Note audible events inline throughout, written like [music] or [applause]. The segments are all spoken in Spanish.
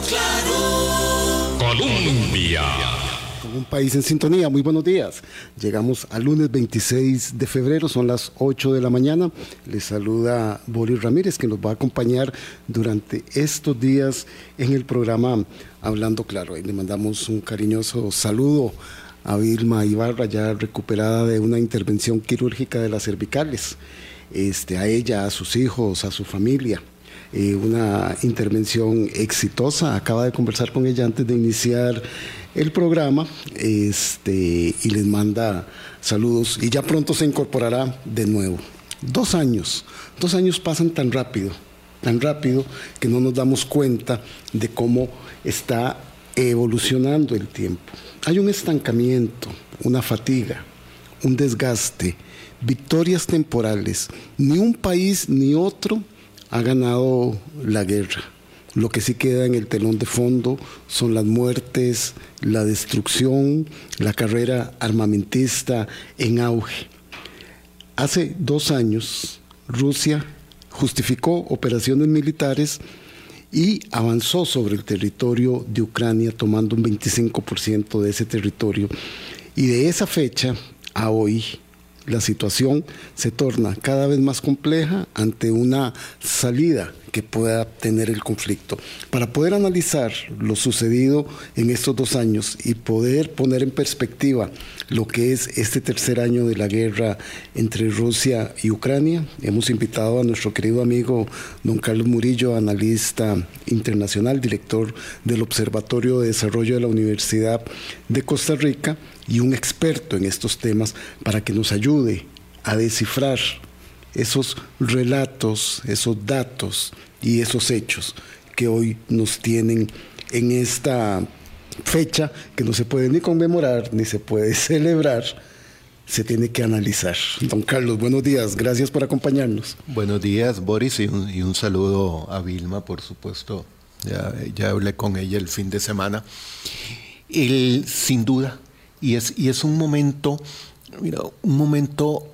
claro. Colombia. Un país en sintonía, muy buenos días. Llegamos al lunes 26 de febrero, son las 8 de la mañana. Les saluda Boris Ramírez, que nos va a acompañar durante estos días en el programa Hablando Claro. Y le mandamos un cariñoso saludo a Vilma Ibarra, ya recuperada de una intervención quirúrgica de las cervicales. Este, a ella, a sus hijos, a su familia. Una intervención exitosa. Acaba de conversar con ella antes de iniciar el programa este, y les manda saludos y ya pronto se incorporará de nuevo. Dos años, dos años pasan tan rápido, tan rápido que no nos damos cuenta de cómo está evolucionando el tiempo. Hay un estancamiento, una fatiga, un desgaste, victorias temporales. Ni un país ni otro ha ganado la guerra. Lo que sí queda en el telón de fondo son las muertes, la destrucción, la carrera armamentista en auge. Hace dos años, Rusia justificó operaciones militares y avanzó sobre el territorio de Ucrania, tomando un 25% de ese territorio. Y de esa fecha a hoy, la situación se torna cada vez más compleja ante una salida que pueda tener el conflicto. Para poder analizar lo sucedido en estos dos años y poder poner en perspectiva lo que es este tercer año de la guerra entre Rusia y Ucrania, hemos invitado a nuestro querido amigo don Carlos Murillo, analista internacional, director del Observatorio de Desarrollo de la Universidad de Costa Rica, y un experto en estos temas para que nos ayude a descifrar esos relatos, esos datos y esos hechos que hoy nos tienen en esta fecha que no se puede ni conmemorar ni se puede [laughs] celebrar, se tiene que analizar. Don Carlos, buenos días, gracias por acompañarnos. Buenos días, Boris, y un, saludo a Vilma, por supuesto. Ya, ya, hablé con ella el fin de semana. Sin duda, y es, y es un momento, mira, un momento,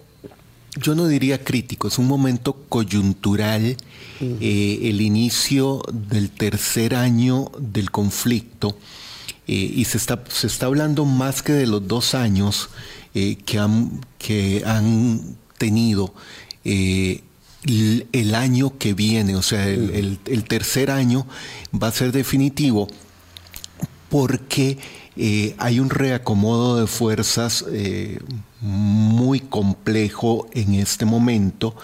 yo no diría crítico, es un momento coyuntural, eh, el inicio del tercer año del conflicto, eh, y se está, se está hablando más que de los dos años eh, que, han, que han tenido. El, año que viene, o sea, el, el tercer año va a ser definitivo porque eh, hay un reacomodo de fuerzas eh, muy complejo en este momento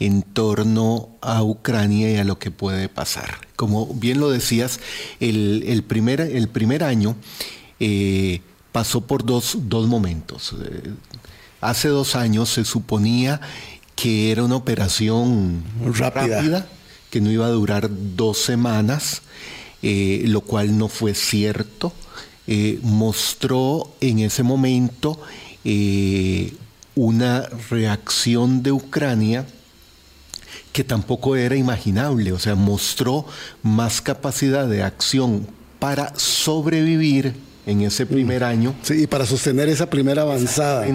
en torno a Ucrania y a lo que puede pasar. Como bien lo decías, el, primer, el primer, año eh, pasó por dos, momentos. hace dos años se suponía que era una operación rápida, que no iba a durar dos semanas, lo cual no fue cierto. Eh, mostró en ese momento eh, una reacción de Ucrania que tampoco era imaginable, o sea, mostró más capacidad de acción para sobrevivir en ese primer mm. año. Sí, y para sostener esa primera avanzada.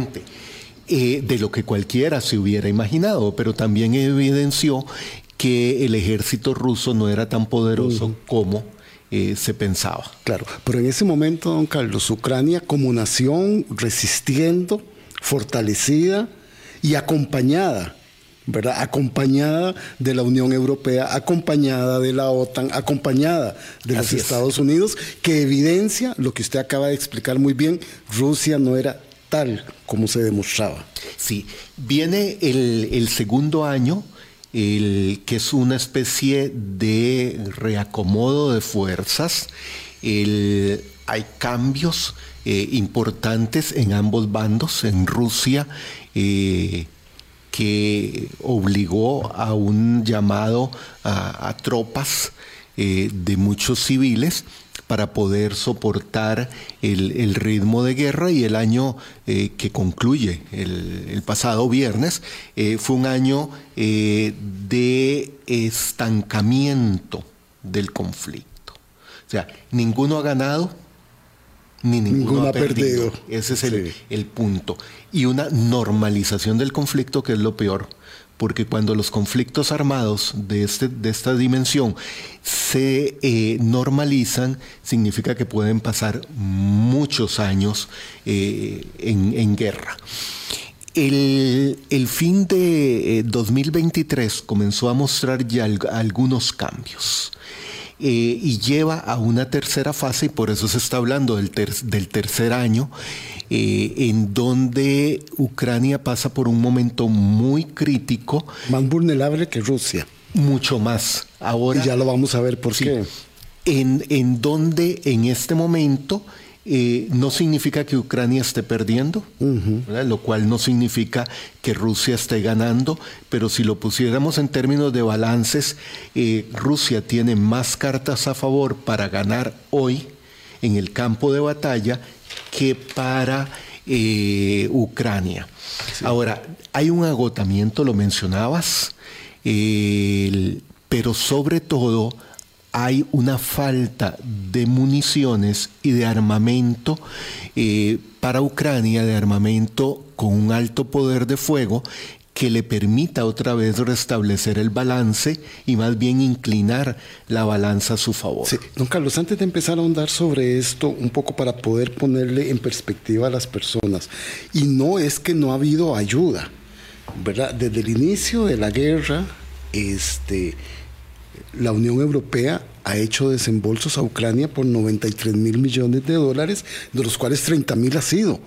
Eh, de lo que cualquiera se hubiera imaginado, pero también evidenció que el ejército ruso no era tan poderoso como eh, se pensaba. Claro, pero en ese momento, don Carlos, Ucrania como nación resistiendo, fortalecida y acompañada, ¿verdad? Acompañada de la Unión Europea, acompañada de la OTAN, acompañada de los Estados Unidos, que evidencia lo que usted acaba de explicar muy bien, Rusia no era tal como se demostraba. Sí, viene el, el segundo año el, que es una especie de reacomodo de fuerzas. hay cambios eh, importantes en ambos bandos, en Rusia, eh, que obligó a un llamado a, tropas eh, de muchos civiles para poder soportar el, ritmo de guerra y el año eh, que concluye el, pasado viernes eh, fue un año eh, de estancamiento del conflicto. O sea, ninguno ha ganado, ni ninguno, ha perdido. Ese es el, el punto. Y una normalización del conflicto que es lo peor porque cuando los conflictos armados de, este, esta dimensión se eh, normalizan, significa que pueden pasar muchos años eh, en, guerra. El, fin de 2023 comenzó a mostrar ya algunos cambios. Y lleva a una tercera fase y por eso se está hablando del, del tercer año eh, en donde Ucrania pasa por un momento muy crítico. Más vulnerable que Rusia. Mucho más. Ahora. Y ya lo vamos a ver por qué. En, en donde en este momento eh, no significa que Ucrania esté perdiendo, lo cual no significa que Rusia esté ganando, pero si lo pusiéramos en términos de balances, eh, Rusia tiene más cartas a favor para ganar hoy en el campo de batalla que para eh, Ucrania. Ahora, hay un agotamiento, lo mencionabas, pero sobre todo hay una falta de municiones y de armamento eh, para Ucrania, de armamento con un alto poder de fuego que le permita otra vez restablecer el balance y más bien inclinar la balanza a su favor. Sí. Don Carlos, antes de empezar a ahondar sobre esto, un poco para poder ponerle en perspectiva a las personas, y no es que no ha habido ayuda, ¿verdad? Desde el inicio de la guerra, este, la Unión Europea ha hecho desembolsos a Ucrania por 93 mil millones de dólares, de los cuales 30 mil ha sido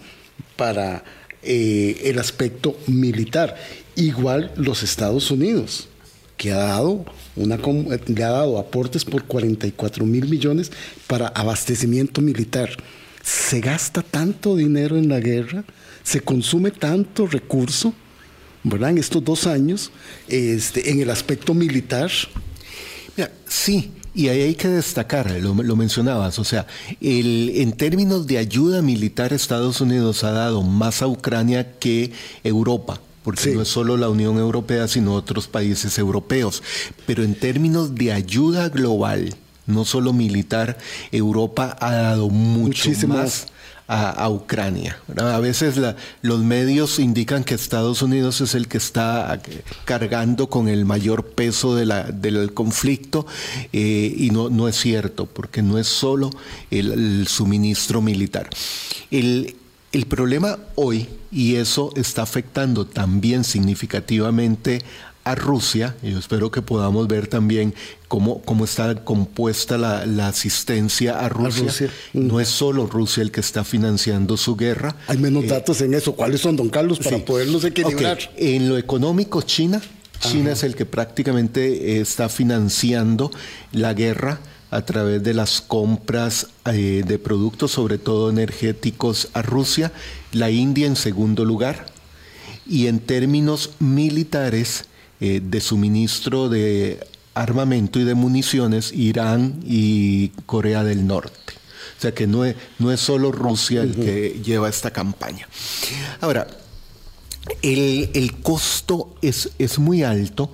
para eh, el aspecto militar. Igual los Estados Unidos, que ha dado, una, le ha dado aportes por 44 mil millones para abastecimiento militar. Se gasta tanto dinero en la guerra, se consume tanto recurso, ¿verdad? En estos dos años, este, en el aspecto militar. Sí, y ahí hay que destacar, lo, mencionabas, o sea, en términos de ayuda militar, Estados Unidos ha dado más a Ucrania que Europa porque no es solo la Unión Europea, sino otros países europeos. Pero en términos de ayuda global, no solo militar, Europa ha dado mucho más a, Ucrania. A veces los medios indican que Estados Unidos es el que está cargando con el mayor peso del conflicto eh, y no, no es cierto, porque no es solo el, suministro militar. El, el problema hoy, y eso está afectando también significativamente a Rusia, y yo espero que podamos ver también cómo, cómo está compuesta la, asistencia a Rusia. No es solo Rusia el que está financiando su guerra. Hay menos eh, datos en eso. ¿Cuáles son, don Carlos, para poderlos equilibrar? En lo económico, China. China es el que prácticamente está financiando la guerra a través de las compras eh, de productos, sobre todo energéticos, a Rusia. La India en segundo lugar. Y en términos militares, eh, de suministro de armamento y de municiones Irán y Corea del Norte. O sea que no es, no es solo Rusia el que lleva esta campaña. Ahora, el, costo es, es, muy alto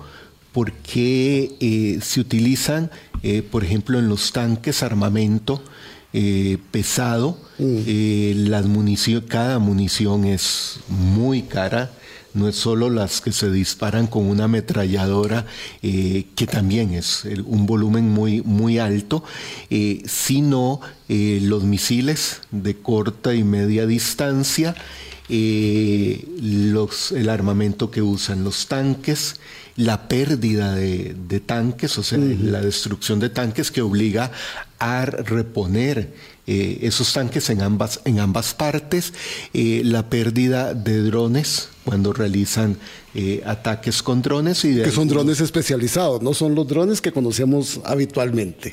porque eh, se utilizan, eh, por ejemplo, en los tanques armamento pesado, mm. las munición, cada munición es muy cara no es solo las que se disparan con una ametralladora, eh, que también es un volumen muy, muy alto, eh, sino eh, los misiles de corta y media distancia, los, el armamento que usan los tanques, la pérdida de, tanques, o sea, la destrucción de tanques que obliga a reponer esos tanques en ambas, en ambas partes, la pérdida de drones cuando realizan eh, ataques con drones. Y que son drones especializados, no son los drones que conocemos habitualmente.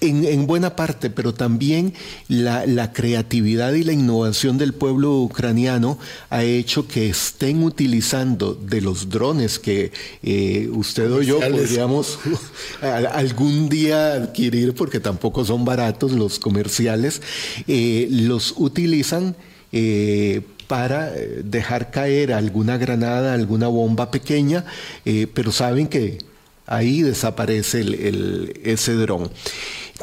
Eh, en, buena parte, pero también la, creatividad y la innovación del pueblo ucraniano ha hecho que estén utilizando de los drones que eh, usted o yo podríamos [laughs] algún día adquirir, porque tampoco son baratos los comerciales, los utilizan para eh, dejar caer alguna granada, alguna bomba pequeña, eh, pero saben que ahí desaparece el, ese dron.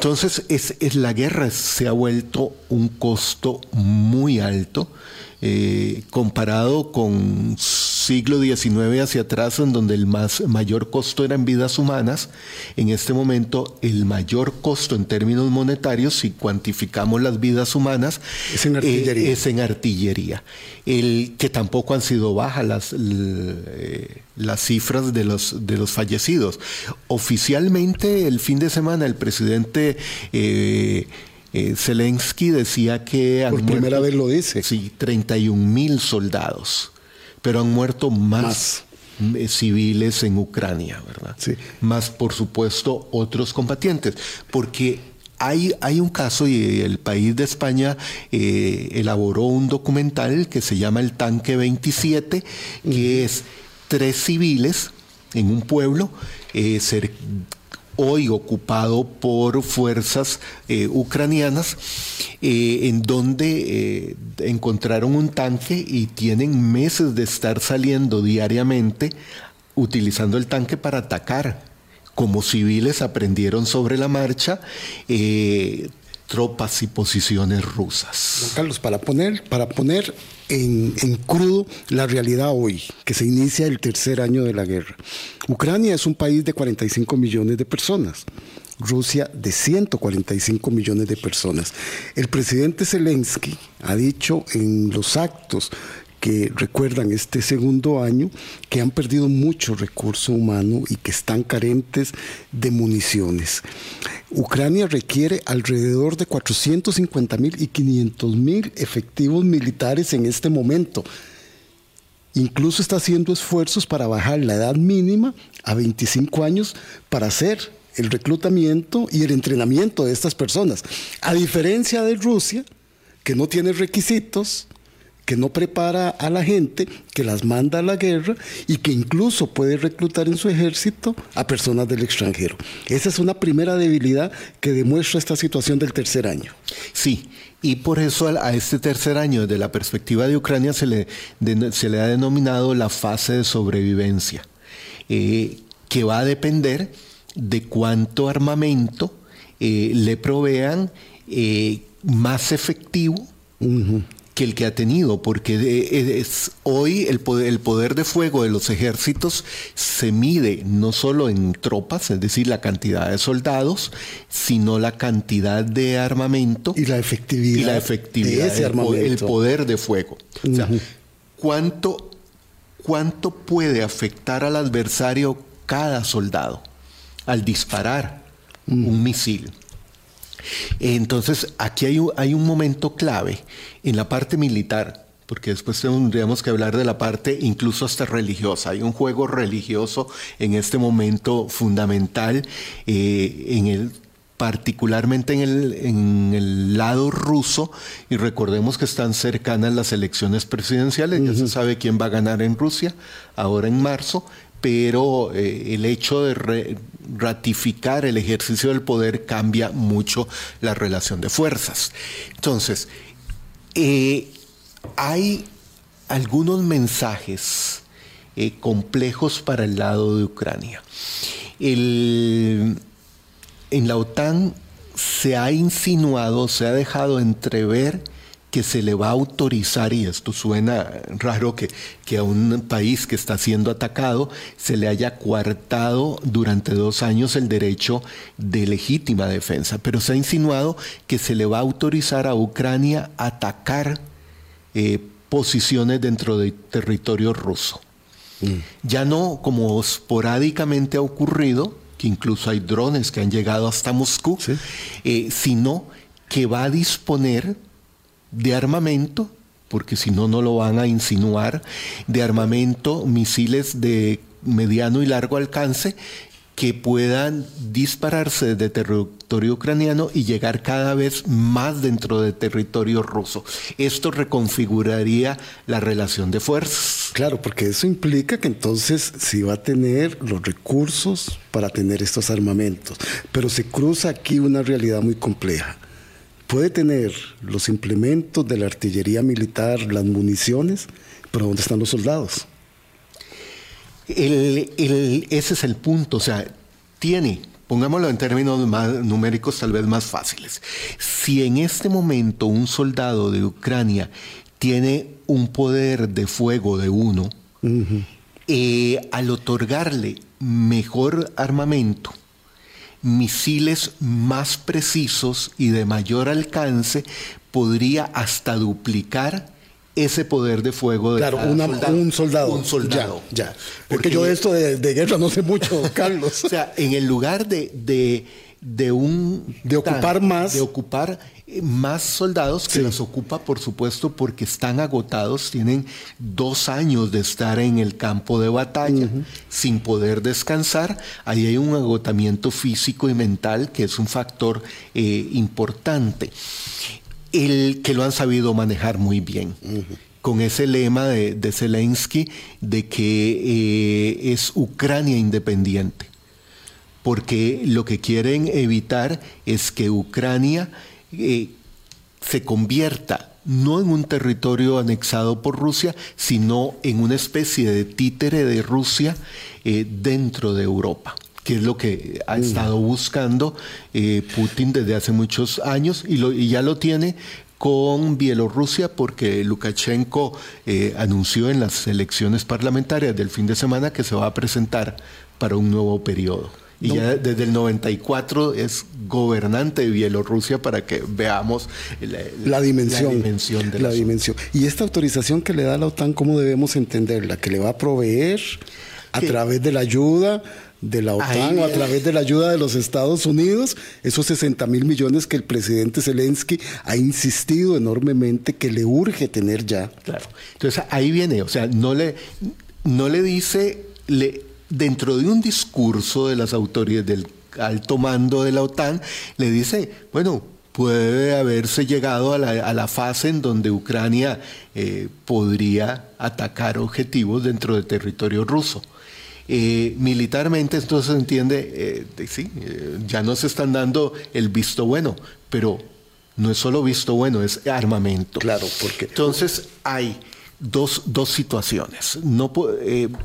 Entonces, es, la guerra se ha vuelto un costo muy alto eh, comparado con siglo XIX hacia atrás, en donde el más, mayor costo era en vidas humanas, en este momento el mayor costo en términos monetarios, si cuantificamos las vidas humanas, es en artillería. Eh, es en artillería. El, que tampoco han sido bajas las, eh, las cifras de los, de los fallecidos. Oficialmente, el fin de semana, el presidente... Eh, Zelensky decía que... Por primera vez lo dice. Sí, 31 mil soldados pero han muerto más, eh, civiles en Ucrania, ¿verdad? Sí. Más, por supuesto, otros combatientes, porque hay, hay, un caso y el país de España eh, elaboró un documental que se llama El Tanque 27, que es tres civiles en un pueblo eh, hoy ocupado por fuerzas eh, ucranianas, eh, en donde eh, encontraron un tanque y tienen meses de estar saliendo diariamente utilizando el tanque para atacar. Como civiles aprendieron sobre la marcha tropas y posiciones rusas. Carlos, para poner, para poner en, crudo la realidad hoy, que se inicia el tercer año de la guerra. Ucrania es un país de 45 millones de personas. Rusia de 145 millones de personas. El presidente Zelensky ha dicho en los actos que recuerdan este segundo año que han perdido mucho recurso humano y que están carentes de municiones. Ucrania requiere alrededor de 450 mil y 500 mil efectivos militares en este momento. Incluso está haciendo esfuerzos para bajar la edad mínima a 25 años para hacer el reclutamiento y el entrenamiento de estas personas. A diferencia de Rusia, que no tiene requisitos, que no prepara a la gente, que las manda a la guerra y que incluso puede reclutar en su ejército a personas del extranjero. Esa es una primera debilidad que demuestra esta situación del tercer año. Sí, y por eso a este tercer año, desde la perspectiva de Ucrania, se le, se le ha denominado la fase de sobrevivencia, eh, que va a depender de cuánto armamento eh, le provean eh, más efectivo que el que ha tenido, porque es, hoy el poder, el poder de fuego de los ejércitos se mide no solo en tropas, es decir, la cantidad de soldados, sino la cantidad de armamento y la efectividad, y la efectividad de ese armamento. El, poder de fuego. O sea, ¿cuánto, ¿cuánto puede afectar al adversario cada soldado al disparar un misil? Entonces, aquí hay un, hay un momento clave en la parte militar, porque después tendríamos que hablar de la parte incluso hasta religiosa. Hay un juego religioso en este momento fundamental, eh, en el, particularmente en el, en el lado ruso, y recordemos que están cercanas las elecciones presidenciales, ya se sabe quién va a ganar en Rusia, ahora en marzo, pero eh, el hecho de ratificar el ejercicio del poder cambia mucho la relación de fuerzas. Entonces, eh, hay algunos mensajes eh, complejos para el lado de Ucrania. en la OTAN se ha insinuado, se ha dejado entrever que se le va a autorizar, y esto suena raro, que, que a un país que está siendo atacado se le haya coartado durante dos años el derecho de legítima defensa, pero se ha insinuado que se le va a autorizar a Ucrania atacar eh, posiciones dentro del territorio ruso. Mm. Ya no como esporádicamente ha ocurrido, que incluso hay drones que han llegado hasta Moscú, eh, sino que va a disponer de armamento, porque si no, no lo van a insinuar, de armamento, misiles de mediano y largo alcance que puedan dispararse desde territorio ucraniano y llegar cada vez más dentro del territorio ruso. Esto reconfiguraría la relación de fuerzas. Claro, porque eso implica que entonces sí va a tener los recursos para tener estos armamentos, pero se cruza aquí una realidad muy compleja puede tener los implementos de la artillería militar, las municiones, pero ¿dónde están los soldados? ese es el punto, o sea, tiene, pongámoslo en términos más numéricos tal vez más fáciles, si en este momento un soldado de Ucrania tiene un poder de fuego de uno, eh, al otorgarle mejor armamento, misiles más precisos y de mayor alcance, podría hasta duplicar ese poder de fuego de claro, un soldado. Un soldado. Ya, Porque yo de esto de, guerra no sé mucho, [laughs] Carlos. o sea, en el lugar de, de, un... De ocupar más. De ocupar eh, más soldados que los ocupa, por supuesto, porque están agotados, tienen dos años de estar en el campo de batalla sin poder descansar. Ahí hay un agotamiento físico y mental que es un factor eh, importante el que lo han sabido manejar muy bien. Con ese lema de, Zelensky de que eh, es Ucrania independiente. Porque lo que quieren evitar es que Ucrania eh, se convierta no en un territorio anexado por Rusia, sino en una especie de títere de Rusia eh, dentro de Europa que es lo que ha estado buscando eh, Putin desde hace muchos años y, lo, y ya lo tiene con Bielorrusia porque Lukashenko eh, anunció en las elecciones parlamentarias del fin de semana que se va a presentar para un nuevo periodo. Y ya desde el 94 es gobernante de Bielorrusia para que veamos la, dimensión, la dimensión de la dimensión. Y esta autorización que le da la OTAN, ¿cómo debemos entenderla? ¿Que le va a proveer a través de la ayuda? de la OTAN o a través de la ayuda de los Estados Unidos, esos 60 mil millones que el presidente Zelensky ha insistido enormemente que le urge tener ya. Claro. Entonces ahí viene, o sea, no le, no le dice, le, dentro de un discurso de las autoridades del alto mando de la OTAN, le dice, bueno, puede haberse llegado a la, fase en donde Ucrania eh, podría atacar objetivos dentro del territorio ruso. Eh, militarmente entonces se entiende, eh, sí, ya no se están dando el visto bueno, pero no es solo visto bueno, es armamento. Claro, porque... Entonces hay dos, dos situaciones. No,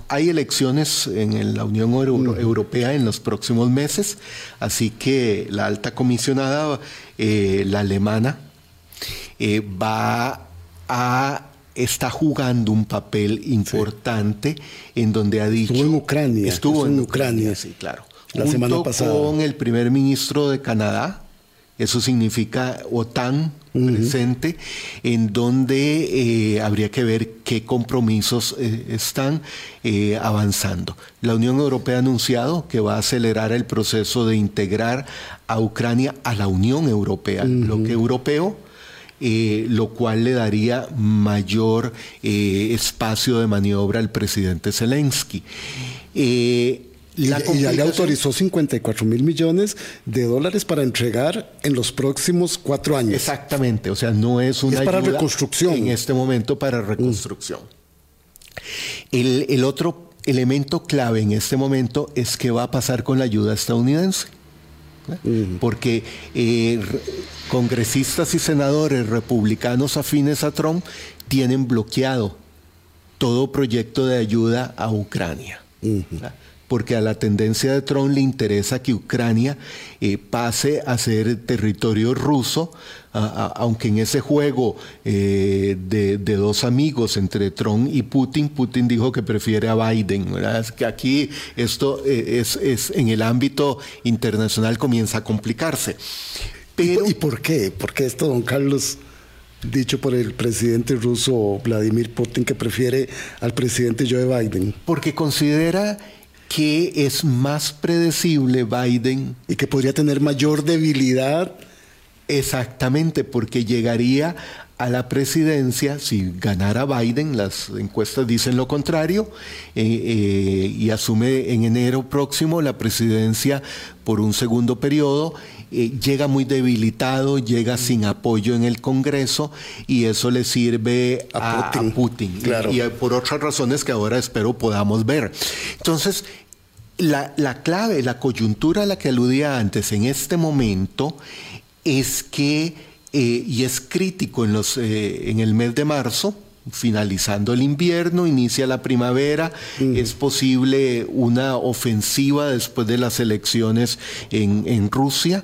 hay elecciones en la Unión Europea en los próximos meses, así que la alta comisionada, la alemana, va a está jugando un papel importante en donde ha dicho... Estuvo en Ucrania. Estuvo en, Ucrania, sí, claro. La semana pasada. con el primer ministro de Canadá, eso significa OTAN presente, en donde eh, habría que ver qué compromisos eh, están eh, avanzando. La Unión Europea ha anunciado que va a acelerar el proceso de integrar a Ucrania a la Unión Europea, lo que europeo eh, lo cual le daría mayor eh, espacio de maniobra al presidente Zelensky. Eh, y, ya le autorizó 54 mil millones de dólares para entregar en los próximos cuatro años. Exactamente, o sea, no es una es para reconstrucción. En este momento para reconstrucción. El, el otro elemento clave en este momento es qué va a pasar con la ayuda estadounidense porque eh, congresistas y senadores republicanos afines a Trump tienen bloqueado todo proyecto de ayuda a Ucrania porque a la tendencia de Trump le interesa que Ucrania eh, pase a ser territorio ruso, aunque en ese juego eh, de, dos amigos entre Trump y Putin, Putin dijo que prefiere a Biden. Es que aquí esto eh, es, en el ámbito internacional comienza a complicarse. Pero, ¿Y por qué? ¿Por qué esto, don Carlos? dicho por el presidente ruso Vladimir Putin que prefiere al presidente Joe Biden? Porque considera que es más predecible Biden. Y que podría tener mayor debilidad. Exactamente, porque llegaría a la presidencia, si ganara Biden, las encuestas dicen lo contrario, eh, eh, y asume en enero próximo la presidencia por un segundo periodo, eh, llega muy debilitado, llega sin apoyo en el Congreso y eso le sirve a, Putin, y, por otras razones que ahora espero podamos ver. Entonces, la, clave, la coyuntura a la que aludía antes en este momento es que, eh, y es crítico en, los, eh, en el mes de marzo, finalizando el invierno, inicia la primavera, es posible una ofensiva después de las elecciones en, Rusia.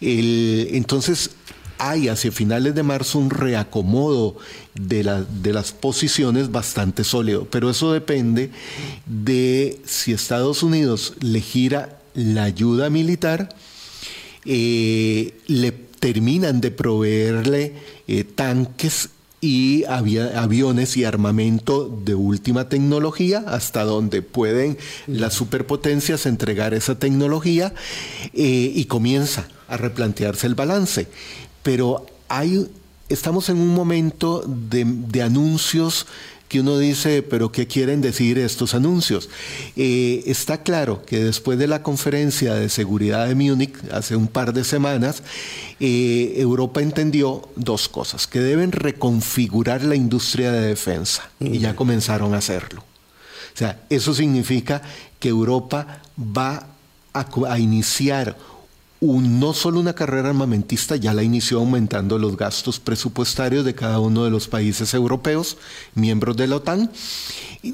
entonces, hay hacia finales de marzo un reacomodo de, de las posiciones bastante sólido, pero eso depende de si Estados Unidos le gira la ayuda militar, eh, le terminan de proveerle eh, tanques y aviones y armamento de última tecnología, hasta donde pueden las superpotencias entregar esa tecnología eh, y comienza a replantearse el balance. Pero hay, estamos en un momento de, de anuncios que uno dice, pero ¿qué quieren decir estos anuncios? Eh, está claro que después de la conferencia de seguridad de Múnich, hace un par de semanas, eh, Europa entendió dos cosas, que deben reconfigurar la industria de defensa, y ya comenzaron a hacerlo. O sea, eso significa que Europa va a, a iniciar no solo una carrera armamentista, ya la inició aumentando los gastos presupuestarios de cada uno de los países europeos, miembros de la OTAN,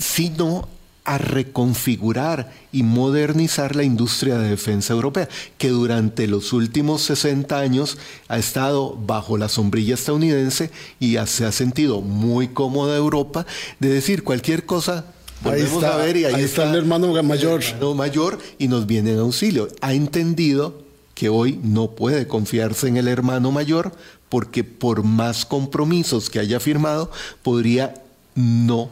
sino a reconfigurar y modernizar la industria de defensa europea, que durante los últimos 60 años ha estado bajo la sombrilla estadounidense y se ha sentido muy cómoda Europa de decir cualquier cosa. Ahí está, a ver y ahí, está, el hermano mayor. El hermano mayor y nos viene en auxilio. Ha entendido que hoy no puede confiarse en el hermano mayor porque por más compromisos que haya firmado, podría no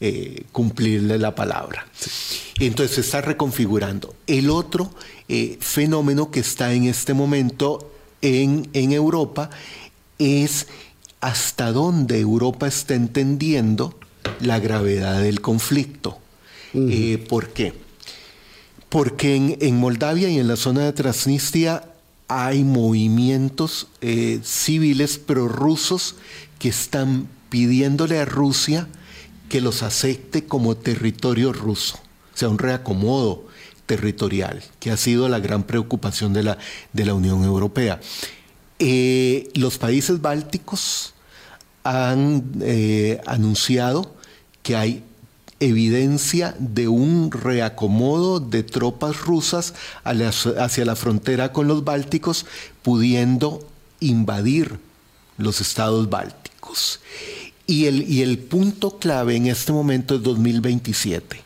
eh, cumplirle la palabra. Entonces se está reconfigurando. El otro eh, fenómeno que está en este momento en, Europa es hasta dónde Europa está entendiendo la gravedad del conflicto. Eh, ¿Por qué? Porque en, Moldavia y en la zona de Transnistria hay movimientos eh, civiles prorrusos que están pidiéndole a Rusia que los acepte como territorio ruso, o sea, un reacomodo territorial, que ha sido la gran preocupación de la, de la Unión Europea. Eh, los países bálticos han eh, anunciado que hay evidencia de un reacomodo de tropas rusas hacia la frontera con los bálticos, pudiendo invadir los estados bálticos. Y el, y el punto clave en este momento es 2027.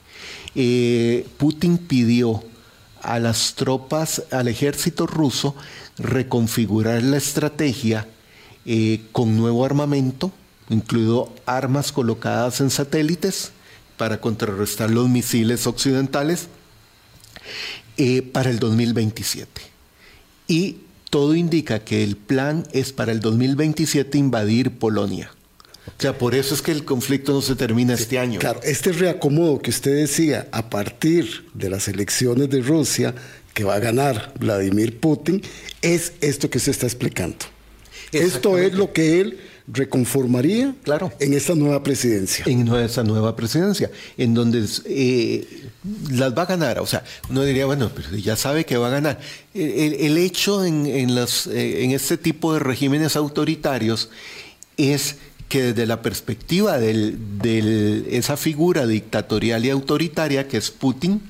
Eh, Putin pidió a las tropas, al ejército ruso, reconfigurar la estrategia eh, con nuevo armamento, incluido armas colocadas en satélites, para contrarrestar los misiles occidentales eh, para el 2027. Y todo indica que el plan es para el 2027 invadir Polonia. O sea, por eso es que el conflicto no se termina este año. Claro, este reacomodo que usted decía a partir de las elecciones de Rusia que va a ganar Vladimir Putin es esto que se está explicando. Esto es lo que él reconformaría claro. en esta nueva presidencia. En esa nueva presidencia, en donde eh, las va a ganar. O sea, uno diría, bueno, pero ya sabe que va a ganar. El, hecho en, en, eh, en este tipo de regímenes autoritarios es que desde la perspectiva de esa figura dictatorial y autoritaria que es Putin,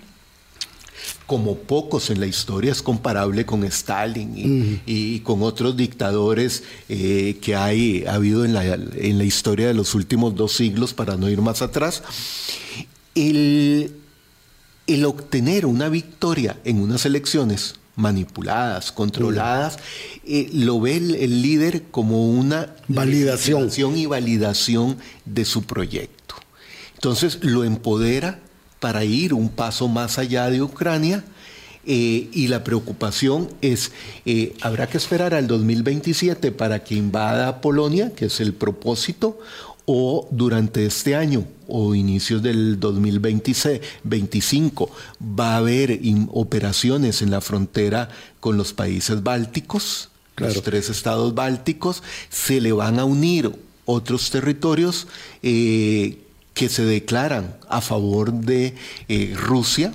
como pocos en la historia, es comparable con Stalin y, con otros dictadores eh, que hay, ha habido en la, en la, historia de los últimos dos siglos, para no ir más atrás. El, el obtener una victoria en unas elecciones manipuladas, controladas, eh, lo ve el, líder como una validación y validación de su proyecto. Entonces lo empodera para ir un paso más allá de Ucrania. Eh, y la preocupación es, eh, habrá que esperar al 2027 para que invada Polonia, que es el propósito, o durante este año o inicios del 2025 va a haber operaciones en la frontera con los países bálticos, los tres estados bálticos, se le van a unir otros territorios eh, que se declaran a favor de eh, Rusia,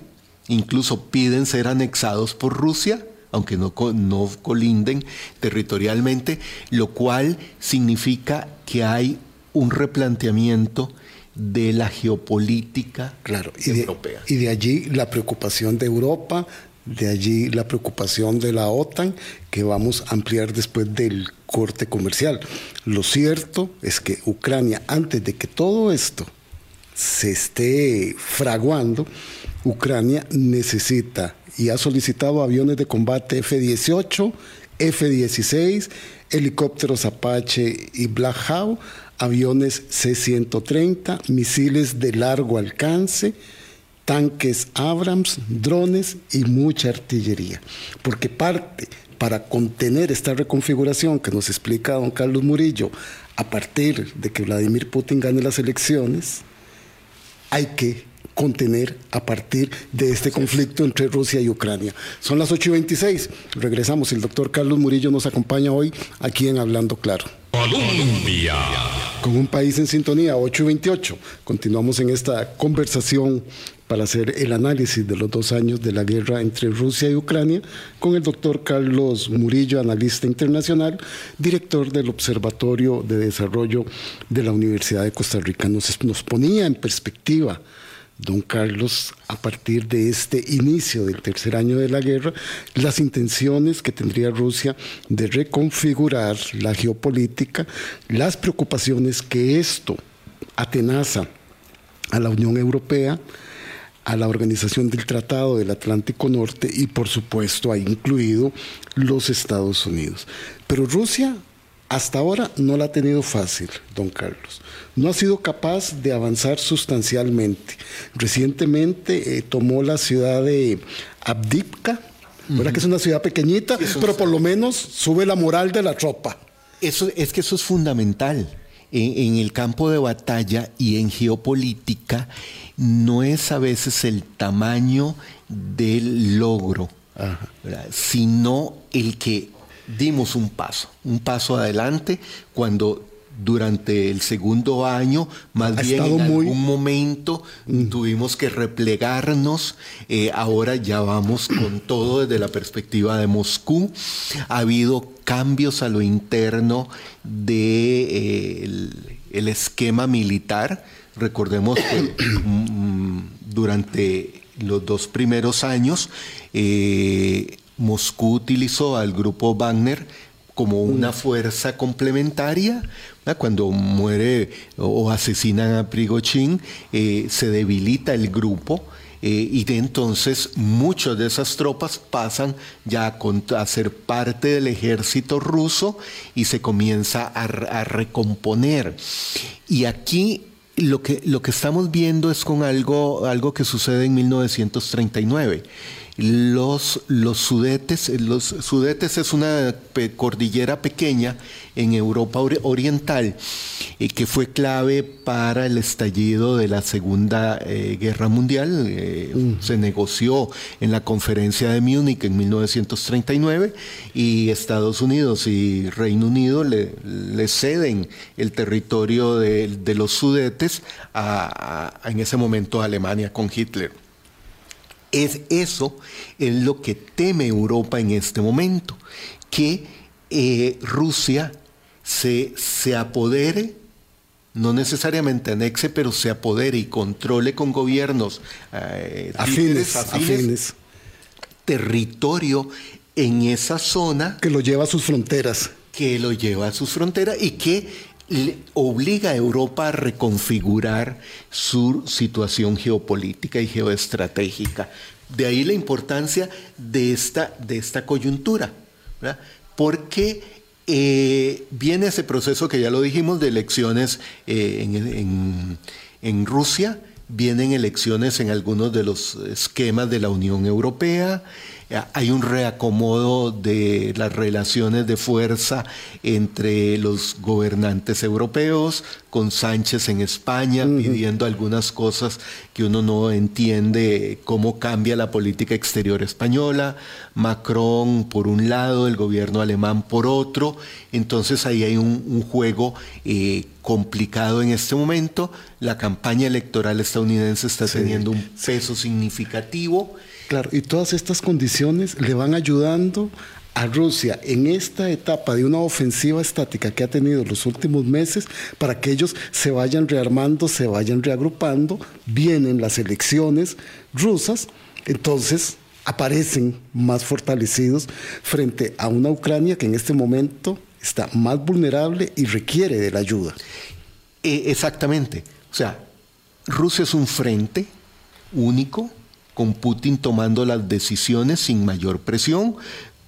incluso piden ser anexados por Rusia, aunque no, no colinden territorialmente, lo cual significa que hay un replanteamiento de la geopolítica claro, y europea. y de allí la preocupación de Europa De allí la preocupación de la OTAN que vamos a ampliar después del corte comercial. Lo cierto es que Ucrania, antes de que todo esto se esté fraguando, Ucrania necesita y ha solicitado aviones de combate F-18, F-16, helicópteros Apache y Black Hawk, aviones C-130, misiles de largo alcance, tanques Abrams, drones y mucha artillería. Porque parte para contener esta reconfiguración que nos explica don Carlos Murillo, a partir de que Vladimir Putin gane las elecciones, hay que contener a partir de este conflicto entre Rusia y Ucrania. Son las 8 y 26. Regresamos. El doctor Carlos Murillo nos acompaña hoy aquí en Hablando Claro. Colombia. Con un país en sintonía, 8 y 28. Continuamos en esta conversación para hacer el análisis de los dos años de la guerra entre Rusia y Ucrania con el doctor Carlos Murillo, analista internacional, director del Observatorio de Desarrollo de la Universidad de Costa Rica. Nos, nos ponía en perspectiva don Carlos, a partir de este inicio del tercer año de la guerra, las intenciones que tendría Rusia de reconfigurar la geopolítica, las preocupaciones que esto atenaza a la Unión Europea, a la Organización del Tratado del Atlántico Norte y por supuesto ha incluido los Estados Unidos. Pero Rusia hasta ahora no la ha tenido fácil, don Carlos. No ha sido capaz de avanzar sustancialmente. Recientemente eh, tomó la ciudad de Abdivka, que es una ciudad pequeñita, pero por lo menos sube la moral de la tropa. Eso, es que eso es fundamental. En, el campo de batalla y en geopolítica no es a veces el tamaño del logro, sino el que dimos un paso, un paso adelante cuando durante el segundo año, más bien en algún momento mm. tuvimos que replegarnos, eh, ahora ya vamos con todo desde la perspectiva de Moscú. Ha habido cambios a lo interno del de, eh, el esquema militar. Recordemos que mm, durante los dos primeros años eh, Moscú utilizó al grupo Wagner como una mm. fuerza complementaria. Cuando muere o asesinan a Prigozhin, eh, se debilita el grupo. Eh, y de entonces muchas de esas tropas pasan ya a, ser parte del ejército ruso y se comienza a, a recomponer. Y aquí lo que, lo que estamos viendo es con algo, algo que sucede en 1939 los, los Sudetes. Los Sudetes es una cordillera pequeña en Europa Oriental eh, que fue clave para el estallido de la Segunda eh, Guerra Mundial. Eh, mm. Se negoció en la conferencia de Múnich en 1939 y Estados Unidos y Reino Unido le, ceden el territorio de, los Sudetes en ese momento a Alemania con Hitler. Es eso es lo que teme Europa en este momento, que eh, Rusia se, se apodere no necesariamente anexe, pero se apodere y controle con gobiernos eh, afines, afines, territorio en esa zona. Que lo lleva a sus fronteras. Que lo lleva a sus fronteras y que obliga a Europa a reconfigurar su situación geopolítica y geoestratégica. De ahí la importancia de esta, de esta coyuntura, porque eh, viene ese proceso que ya lo dijimos de elecciones eh, en, en Rusia, vienen elecciones en algunos de los esquemas de la Unión Europea, hay un reacomodo de las relaciones de fuerza entre los gobernantes europeos, con Sánchez en España pidiendo algunas cosas que uno no entiende cómo cambia la política exterior española, Macron por un lado, el gobierno alemán por otro, entonces ahí hay un, juego eh, complicado en este momento, la campaña electoral estadounidense está teniendo un peso significativo. Claro, y todas estas condiciones le van ayudando a Rusia en esta etapa de una ofensiva estática que ha tenido los últimos meses para que ellos se vayan rearmando, se vayan reagrupando, vienen las elecciones rusas, entonces aparecen más fortalecidos frente a una Ucrania que en este momento está más vulnerable y requiere de la ayuda. Eh, exactamente. O sea, Rusia es un frente único, con Putin tomando las decisiones sin mayor presión,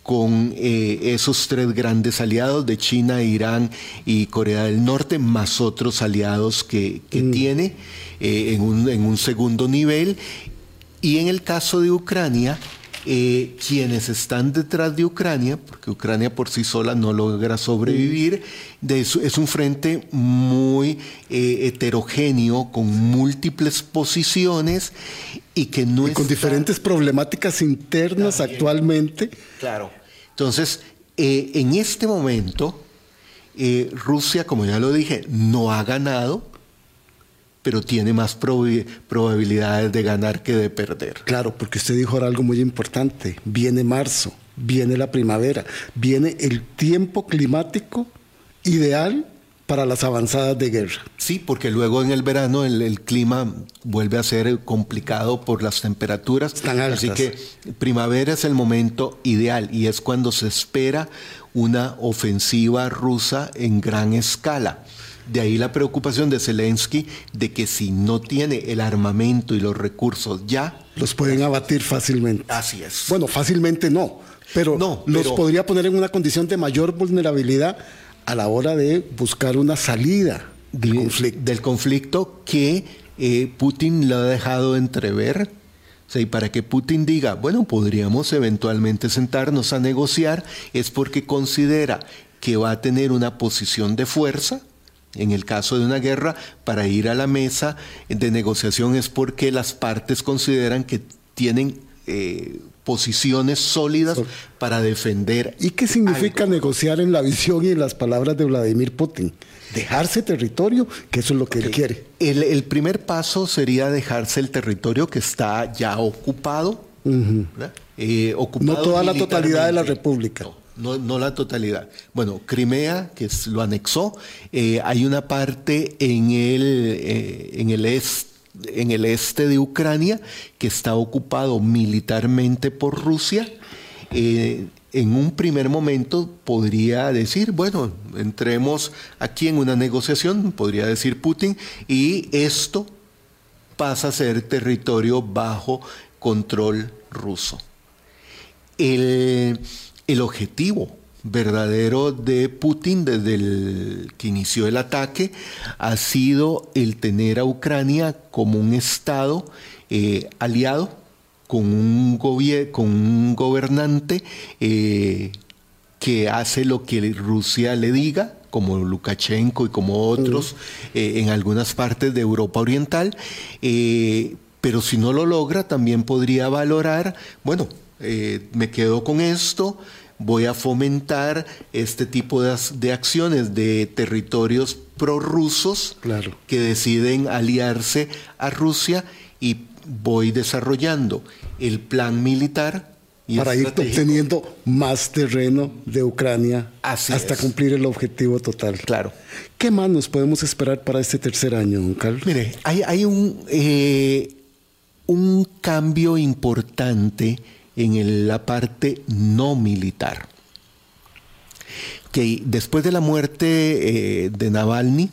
con eh, esos tres grandes aliados de China, Irán y Corea del Norte, más otros aliados que, mm. tiene eh, en, un, en un segundo nivel. Y en el caso de Ucrania, eh, quienes están detrás de Ucrania, porque Ucrania por sí sola no logra sobrevivir, de es un frente muy eh, heterogéneo, con múltiples posiciones y que no y Con diferentes problemáticas internas actualmente. Claro. Entonces, eh, en este momento, Rusia, como ya lo dije, no ha ganado pero tiene más probabilidades de ganar que de perder. Claro, porque usted dijo ahora algo muy importante. Viene marzo, viene la primavera, viene el tiempo climático ideal para las avanzadas de guerra. Sí, porque luego en el verano el, clima vuelve a ser complicado por las temperaturas. Están altas. Así que primavera es el momento ideal y es cuando se espera una ofensiva rusa en gran escala. De ahí la preocupación de Zelensky de que si no tiene el armamento y los recursos ya... Los pueden abatir fácilmente. Así es. Bueno, fácilmente no, pero no, los podría poner en una condición de mayor vulnerabilidad a la hora de buscar una salida del conflicto. Del conflicto que eh, Putin lo ha dejado entrever. y para que Putin diga, bueno, podríamos eventualmente sentarnos a negociar, es porque considera que va a tener una posición de fuerza, en el caso de una guerra, para ir a la mesa de negociación es porque las partes consideran que tienen eh, posiciones sólidas para defender. ¿Y qué significa negociar en la visión y en las palabras de Vladimir Putin? Dejarse territorio, que eso es lo que él quiere. El, primer paso sería dejarse el territorio que está ya ocupado. Eh, ocupado no toda la totalidad de la República no, la totalidad. Bueno, Crimea, que lo anexó, eh, hay una parte en el, eh, en el este de Ucrania que está ocupado militarmente por Rusia. Eh, en un primer momento podría decir, bueno, entremos aquí en una negociación, podría decir Putin, y esto pasa a ser territorio bajo control ruso. El, el objetivo verdadero de Putin desde el que inició el ataque ha sido el tener a Ucrania como un Estado eh, aliado con un, con un gobernante eh, que hace lo que Rusia le diga, como Lukashenko y como otros eh, en algunas partes de Europa Oriental, pero si no lo logra también podría valorar, bueno, eh, me quedo con esto, voy a fomentar este tipo de, acciones de territorios prorrusos claro. que deciden aliarse a Rusia y voy desarrollando el plan militar. para ir obteniendo más terreno de Ucrania hasta cumplir el objetivo total. Claro. ¿Qué más nos podemos esperar para este tercer año, don Carlos? Mire, hay, un, eh, un cambio importante en la parte no militar. Que después de la muerte eh, de Navalny,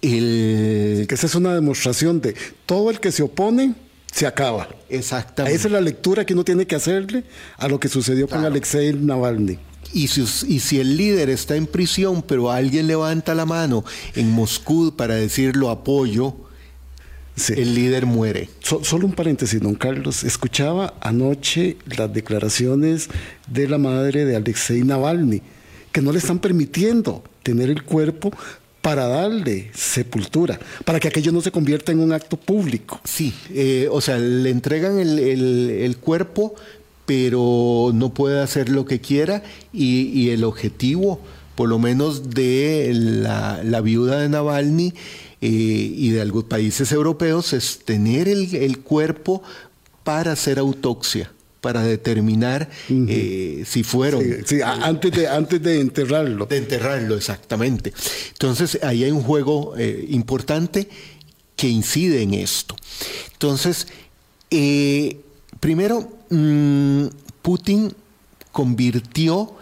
que esa es una demostración de todo el que se opone se acaba. Exactamente. Esa es la lectura que uno tiene que hacerle a lo que sucedió con Alexei Navalny. Y si, y si, el líder está en prisión, pero alguien levanta la mano en Moscú para decir lo apoyo, el líder muere. solo un paréntesis, don Carlos. Escuchaba anoche las declaraciones de la madre de Alexei Navalny, que no le están permitiendo tener el cuerpo para darle sepultura, para que aquello no se convierta en un acto público. Sí, eh, o sea, le entregan el, cuerpo, pero no puede hacer lo que quiera y, el objetivo, por lo menos de la, la viuda de Navalny, eh, y de algunos países europeos es tener el, cuerpo para hacer autopsia para determinar eh, si fueron. Sí, antes, de, antes de enterrarlo. De enterrarlo, exactamente. Entonces, ahí hay un juego eh, importante que incide en esto. Entonces, primero, mm, Putin convirtió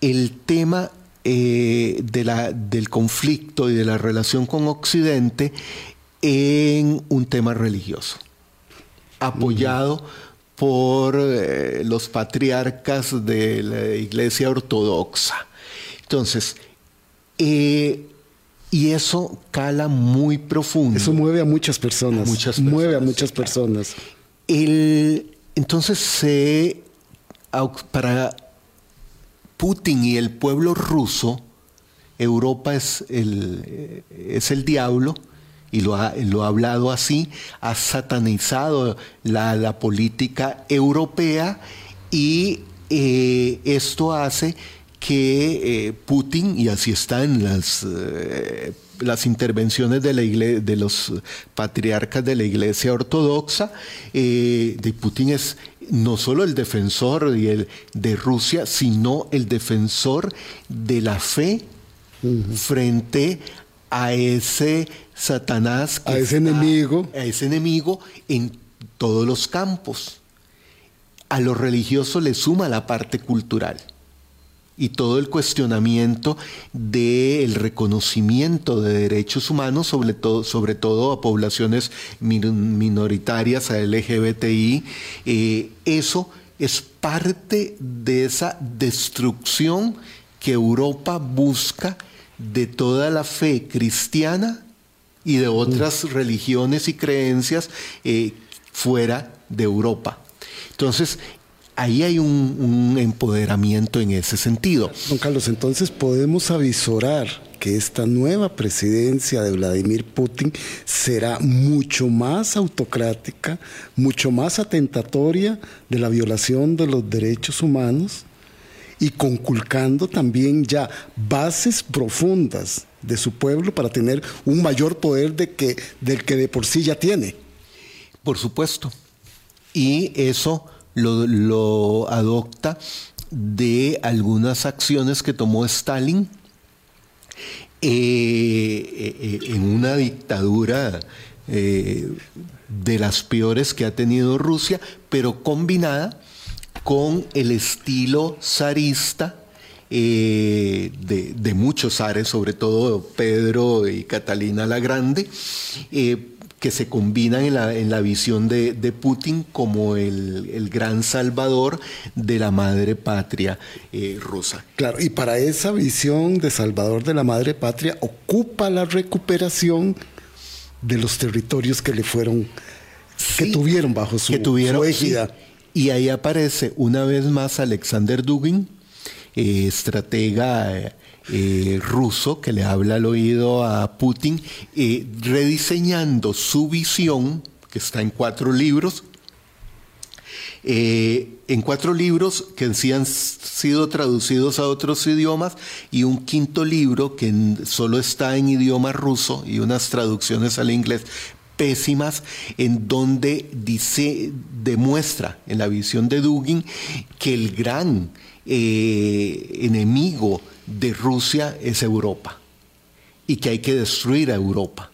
el tema eh, de la, del conflicto y de la relación con Occidente en un tema religioso, apoyado por eh, los patriarcas de la Iglesia Ortodoxa. Entonces, eh, y eso cala muy profundo. Eso mueve a muchas personas. muchas mueve a muchas personas. entonces, se, para Putin y el pueblo ruso, Europa es el, es el diablo y lo ha, lo ha hablado así, ha satanizado la, política europea y eh, esto hace que eh, Putin, y así está en las, eh, las intervenciones de, la de los patriarcas de la Iglesia Ortodoxa, de Putin es no solo el defensor de, el, de Rusia, sino el defensor de la fe frente a ese Satanás, a ese enemigo, a ese enemigo en todos los campos. A lo religioso le suma la parte cultural y todo el cuestionamiento del reconocimiento de derechos humanos, sobre todo, sobre todo a poblaciones minoritarias, a LGBTI, eh, eso es parte de esa destrucción que Europa busca de toda la fe cristiana y de otras mm. religiones y creencias eh, fuera de Europa. Entonces, ahí hay un, empoderamiento en ese sentido. Don Carlos, entonces podemos avisorar que esta nueva presidencia de Vladimir Putin será mucho más autocrática, mucho más atentatoria de la violación de los derechos humanos y conculcando también ya bases profundas de su pueblo para tener un mayor poder de que, del que de por sí ya tiene. Por supuesto. Y eso lo, adopta de algunas acciones que tomó Stalin eh, eh, en una dictadura eh, de las peores que ha tenido Rusia, pero combinada con el estilo zarista de, muchos zares, sobre todo Pedro y Catalina la Grande, que se combinan en la, visión de, Putin como el, gran salvador de la madre patria eh, rusa. Claro, y para esa visión de salvador de la madre patria ocupa la recuperación de los territorios que le fueron, que tuvieron bajo su, égida. Y ahí aparece una vez más Alexander Dugin, eh, estratega eh, ruso que le habla al oído a Putin, eh, rediseñando su visión, que está en cuatro libros, eh, en cuatro libros que sí han sido traducidos a otros idiomas y un quinto libro que solo está en idioma ruso y unas traducciones al inglés pésimas en donde dice, demuestra en la visión de Dugin que el gran enemigo de Rusia es Europa y que hay que destruir a Europa.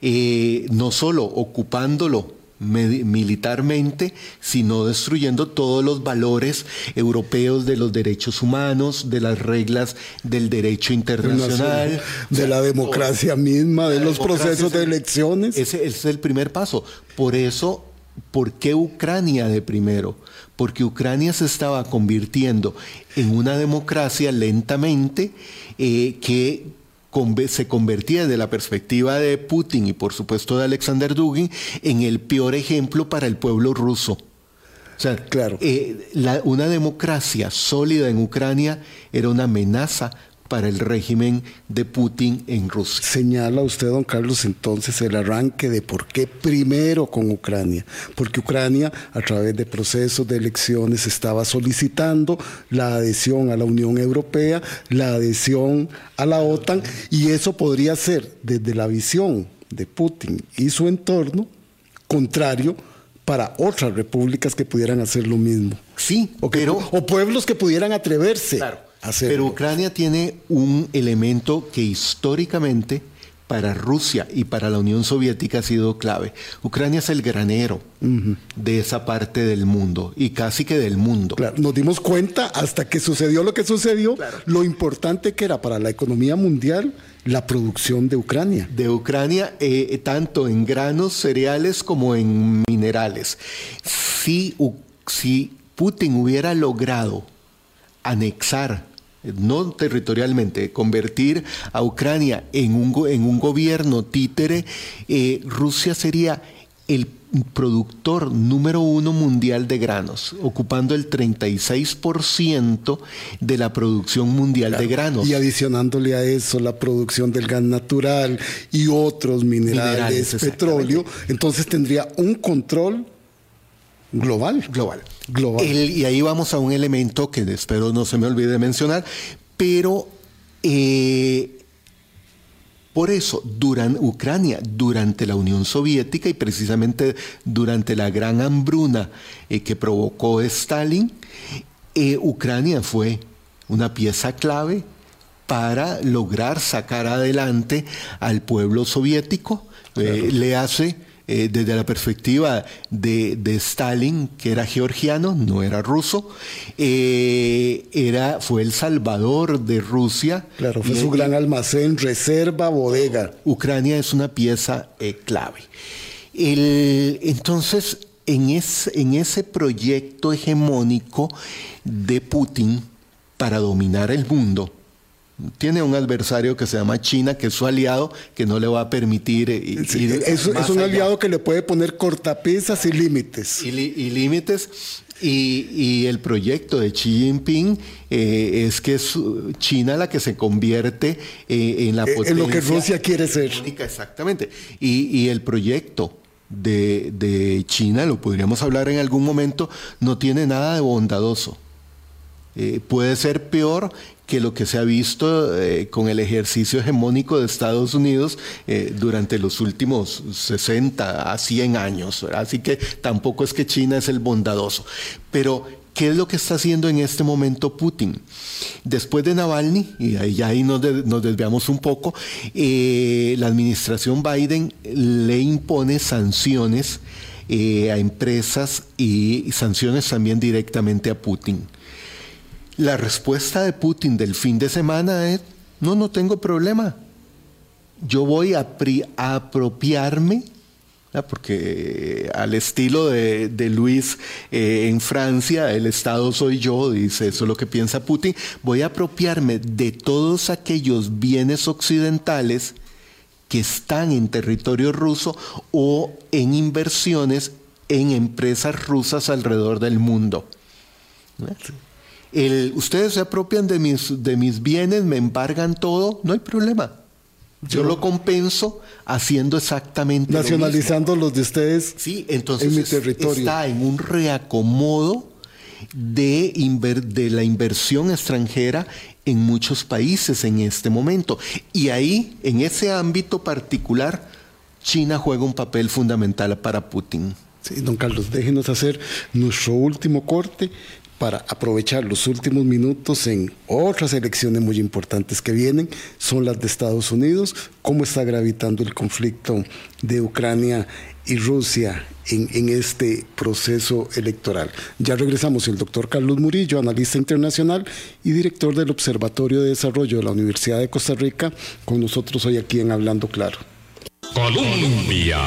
Eh, no solo ocupándolo militarmente, sino destruyendo todos los valores europeos de los derechos humanos, de las reglas del derecho internacional. De la democracia misma, de los procesos de elecciones. ese es el primer paso. Por eso, ¿por qué Ucrania de primero? Porque Ucrania se estaba convirtiendo en una democracia lentamente eh, que se convertía desde la perspectiva de Putin y por supuesto de Alexander Dugin en el peor ejemplo para el pueblo ruso. O sea, claro. Eh, una democracia sólida en Ucrania era una amenaza para el régimen de Putin en Rusia. Señala usted, don Carlos, entonces el arranque de por qué primero con Ucrania. Porque Ucrania, a través de procesos de elecciones, estaba solicitando la adhesión a la Unión Europea, la adhesión a la OTAN, y eso podría ser, desde la visión de Putin y su entorno, contrario para otras repúblicas que pudieran hacer lo mismo. Sí, o, o pueblos que pudieran atreverse. Claro pero Ucrania tiene un elemento que históricamente para Rusia y para la Unión Soviética ha sido clave. Ucrania es el granero de esa parte del mundo y casi que del mundo. Claro, nos dimos cuenta hasta que sucedió lo que sucedió, lo importante que era para la economía mundial la producción de Ucrania. De Ucrania, eh, tanto en granos, cereales como en minerales. Si, si Putin hubiera logrado anexar no territorialmente, convertir a Ucrania en un, en un gobierno títere, eh, Rusia sería el productor número uno mundial de granos, ocupando el 36% de la producción mundial de granos. Y adicionándole a eso la producción del gas natural y otros minerales, petróleo, entonces tendría un control global. Global. Global. y ahí vamos a un elemento que espero no se me olvide mencionar, pero eh, por eso, durante Ucrania, durante la Unión Soviética y precisamente durante la gran hambruna eh, que provocó Stalin, eh, Ucrania fue una pieza clave para lograr sacar adelante al pueblo soviético. le hace eh, desde la perspectiva de, Stalin, que era georgiano, no era ruso, eh, era, fue el salvador de Rusia. Claro, fue su gran almacén, reserva, bodega. Ucrania es una pieza eh, clave. entonces, en, en ese proyecto hegemónico de Putin para dominar el mundo, tiene un adversario que se llama China, que es su aliado, que no le va a permitir eh, es, un aliado que le puede poner cortapisas y límites. Y, límites. Y, el proyecto de Xi Jinping eh, es que es China la que se convierte eh, en la potencia. En lo que Rusia quiere ser. Exactamente. Y, el proyecto de, de, China, lo podríamos hablar en algún momento, no tiene nada de bondadoso. puede ser peor que lo que se ha visto eh, con el ejercicio hegemónico de Estados Unidos eh, durante los últimos 60 a 100 años. Así que tampoco es que China es el bondadoso. Pero, ¿qué es lo que está haciendo en este momento Putin? Después de Navalny, y ahí, ahí nos, desviamos un poco, eh, la administración Biden le impone sanciones a empresas y sanciones también directamente a Putin. La respuesta de Putin del fin de semana es, no, no tengo problema. Yo voy a, apropiarme, porque al estilo de, Luis eh, en Francia, el Estado soy yo, dice eso es lo que piensa Putin, voy a apropiarme de todos aquellos bienes occidentales que están en territorio ruso o en inversiones en empresas rusas alrededor del mundo ustedes se apropian de mis, de mis bienes, me embargan todo, no hay problema. Yo, lo compenso haciendo exactamente nacionalizando los de ustedes sí, entonces en mi territorio. Está en un reacomodo de, de la inversión extranjera en muchos países en este momento. Y ahí, en ese ámbito particular, China juega un papel fundamental para Putin. Sí, don Carlos, déjenos hacer nuestro último corte para aprovechar los últimos minutos en otras elecciones muy importantes que vienen, son las de Estados Unidos, cómo está gravitando el conflicto de Ucrania y Rusia en, este proceso electoral. Ya regresamos el doctor Carlos Murillo, analista internacional y director del Observatorio de Desarrollo de la Universidad de Costa Rica, con nosotros hoy aquí en Hablando Claro. Colombia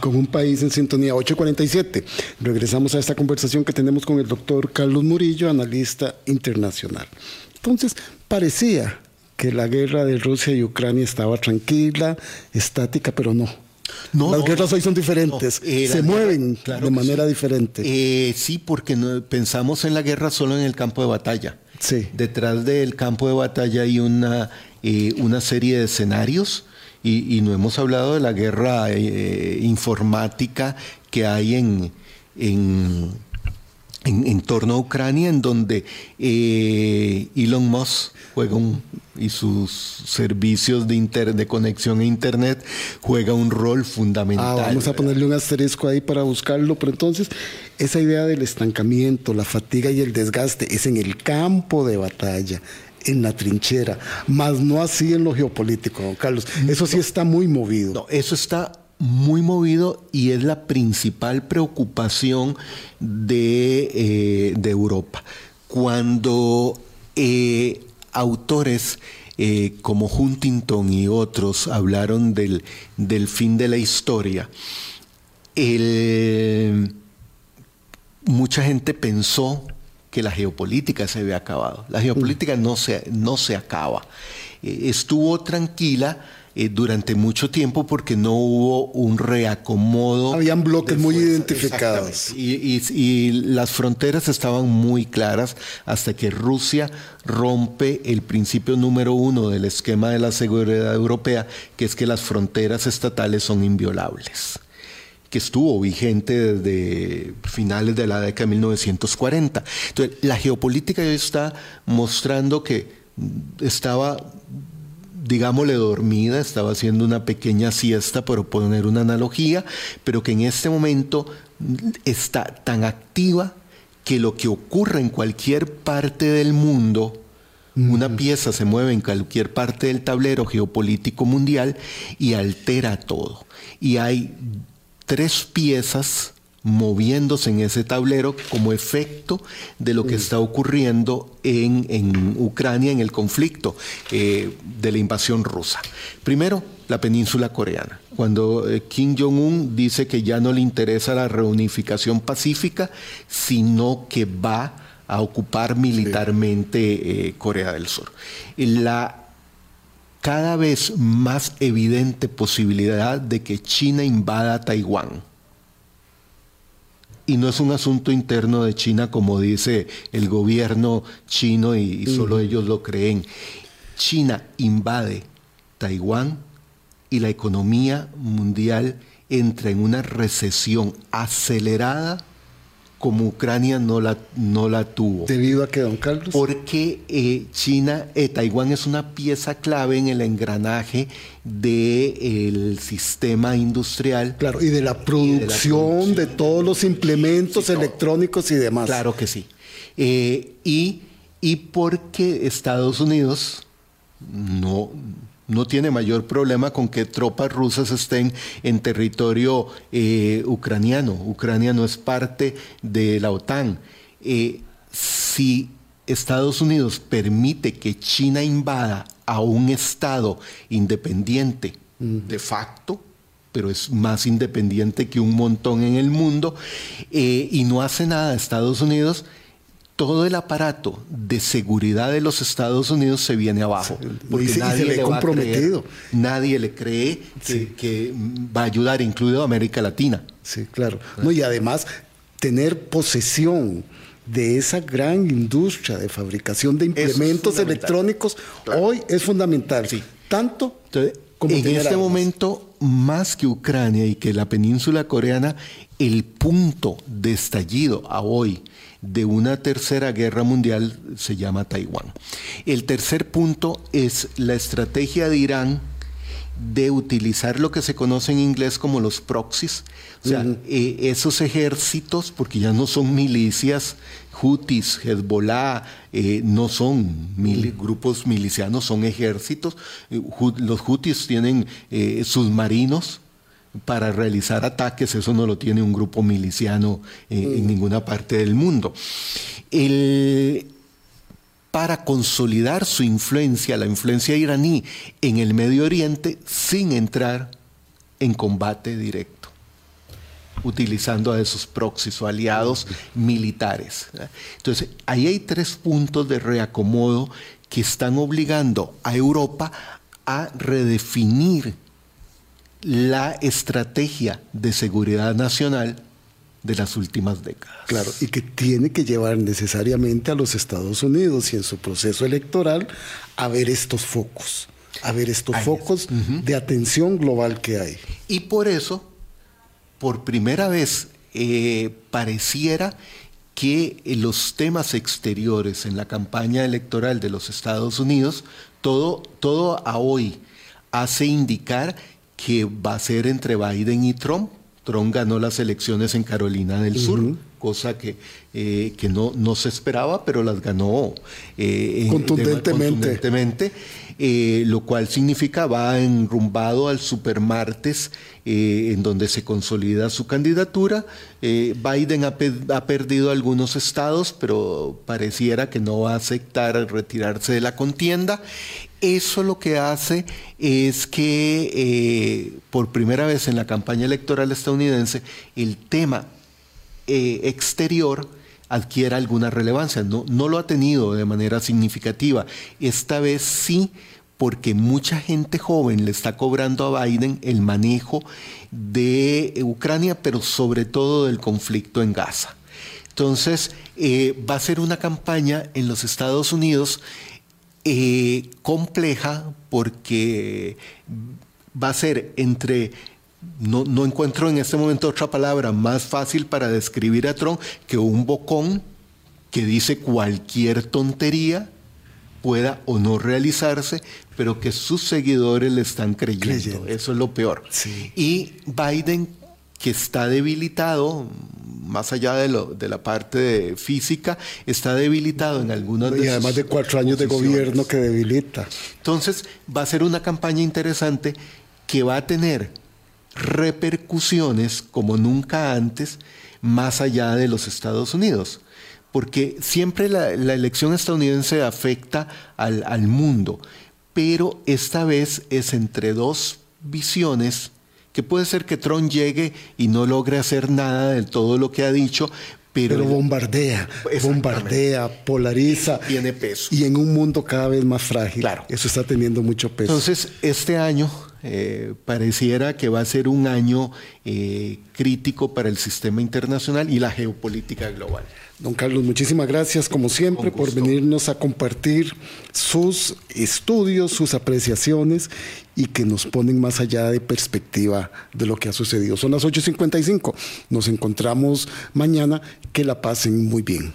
con un país en sintonía 847. Regresamos a esta conversación que tenemos con el doctor Carlos Murillo, analista internacional. Entonces, parecía que la guerra de Rusia y Ucrania estaba tranquila, estática, pero no. No, Las guerras hoy son diferentes, eh, se mueven de manera diferente. Eh, sí, porque pensamos en la guerra solo en el campo de batalla. Sí. Detrás del campo de batalla hay una, eh, una serie de escenarios y, no hemos hablado de la guerra eh, informática que hay en, en, en, torno a Ucrania, en donde eh, Elon Musk juega un, y sus servicios de, de conexión a Internet juega un rol fundamental. Ah, vamos a ponerle un asterisco ahí para buscarlo, pero entonces esa idea del estancamiento, la fatiga y el desgaste es en el campo de batalla, en la trinchera, más no así en lo geopolítico, don Carlos. Eso sí está muy movido. No, eso está muy movido y es la principal preocupación de, eh, Europa. Cuando eh, autores eh, como Huntington y otros hablaron del, del fin de la historia, mucha gente pensó que la geopolítica se había acabado. La geopolítica no se, no se acaba. estuvo tranquila eh, durante mucho tiempo porque no hubo un reacomodo. Habían bloques muy identificados. Y, las fronteras estaban muy claras hasta que Rusia rompe el principio número uno del esquema de la seguridad europea, que es que las fronteras estatales son inviolables que estuvo vigente desde finales de la década de 1940. Entonces, la geopolítica ya está mostrando que estaba digámosle dormida, estaba haciendo una pequeña siesta, por poner una analogía, pero que en este momento está tan activa que lo que ocurre en cualquier parte del mundo, una pieza se mueve en cualquier parte del tablero geopolítico mundial y altera todo. Y hay tres piezas moviéndose en ese tablero como efecto de lo que está ocurriendo en, Ucrania, en el conflicto eh, de la invasión rusa. Primero, la península coreana. Cuando eh, Kim Jong-un dice que ya no le interesa la reunificación pacífica, sino que va a ocupar militarmente eh, Corea del Sur. La cada vez más evidente posibilidad de que China invada Taiwán y no es un asunto interno de China como dice el gobierno chino y, solo ellos lo creen. China invade Taiwán y la economía mundial entra en una recesión acelerada como Ucrania no la, no la tuvo. ¿Debido a que, don Carlos? Porque eh, China, eh, Taiwán es una pieza clave en el engranaje del sistema industrial. Claro, y de la producción de, todos los implementos electrónicos y demás. Claro que sí. Eh, y, y porque Estados Unidos no no tiene mayor problema con que tropas rusas estén en territorio eh, ucraniano. Ucrania no es parte de la OTAN. Eh, si Estados Unidos permite que China invada a un Estado independiente de facto, pero es más independiente que un montón en el mundo, eh, y no hace nada Estados Unidos, todo el aparato de seguridad de los Estados Unidos se viene abajo. Porque nadie le, comprometido. nadie le cree que, va a ayudar, incluido América Latina. Sí, claro. No, y además, tener posesión de esa gran industria de fabricación de implementos electrónicos hoy es fundamental. Sí. Tanto como en este momento, más que Ucrania y que la península coreana, el punto de estallido a hoy de una tercera guerra mundial se llama Taiwán. El tercer punto es la estrategia de Irán de utilizar lo que se conoce en inglés como los proxies, o sea, eh, esos ejércitos, porque ya no son milicias, Houthis, Hezbollah, eh, no son grupos milicianos, son ejércitos. Eh, los Houthis tienen submarinos, para realizar ataques, eso no lo tiene un grupo miliciano en, mm. ninguna parte del mundo. para consolidar su influencia, la influencia iraní en el Medio Oriente, sin entrar en combate directo, utilizando a esos proxies o aliados militares. Entonces, ahí hay tres puntos de reacomodo que están obligando a Europa a redefinir la estrategia de seguridad nacional de las últimas décadas. Claro, y que tiene que llevar necesariamente a los Estados Unidos y en su proceso electoral a ver estos focos, a ver estos focos de atención global que hay. Y por eso, por primera vez, eh, pareciera que los temas exteriores en la campaña electoral de los Estados Unidos, todo, todo a hoy hace indicar que va a ser entre Biden y Trump. Trump ganó las elecciones en Carolina del Sur, cosa que, eh, que no, no, se esperaba, pero las ganó eh, contundentemente. contundentemente eh, lo cual significa va enrumbado al supermartes en donde se consolida su candidatura. Biden ha, ha, perdido algunos estados, pero pareciera que no va a aceptar retirarse de la contienda. Eso lo que hace es que por primera vez en la campaña electoral estadounidense el tema eh, exterior adquiera alguna relevancia. No, no lo ha tenido de manera significativa. Esta vez sí, porque mucha gente joven le está cobrando a Biden el manejo de Ucrania, pero sobre todo del conflicto en Gaza. Entonces, eh, va a ser una campaña en los Estados Unidos eh, compleja porque va a ser entre no, encuentro en este momento otra palabra más fácil para describir a Trump que un bocón que dice cualquier tontería pueda o no realizarse, pero que sus seguidores le están creyendo. Eso es lo peor. Y Biden, que está debilitado, más allá de, lo, de la parte física, está debilitado en algunas Y además de cuatro años de gobierno que debilita. Entonces, va a ser una campaña interesante que va a tener repercusiones como nunca antes más allá de los Estados Unidos. Porque siempre la, elección estadounidense afecta al, al mundo, pero esta vez es entre dos visiones que puede ser que Trump llegue y no logre hacer nada de todo lo que ha dicho, pero, pero, bombardea, bombardea, polariza. Tiene peso. Y en un mundo cada vez más frágil. Claro. Eso está teniendo mucho peso. Entonces, este año eh, pareciera que va a ser un año eh, crítico para el sistema internacional y la geopolítica global. Don Carlos, muchísimas gracias como siempre por venirnos a compartir sus estudios, sus apreciaciones y que nos ponen más allá de perspectiva de lo que ha sucedido. Son las 8.55. Nos encontramos mañana. Que la pasen muy bien.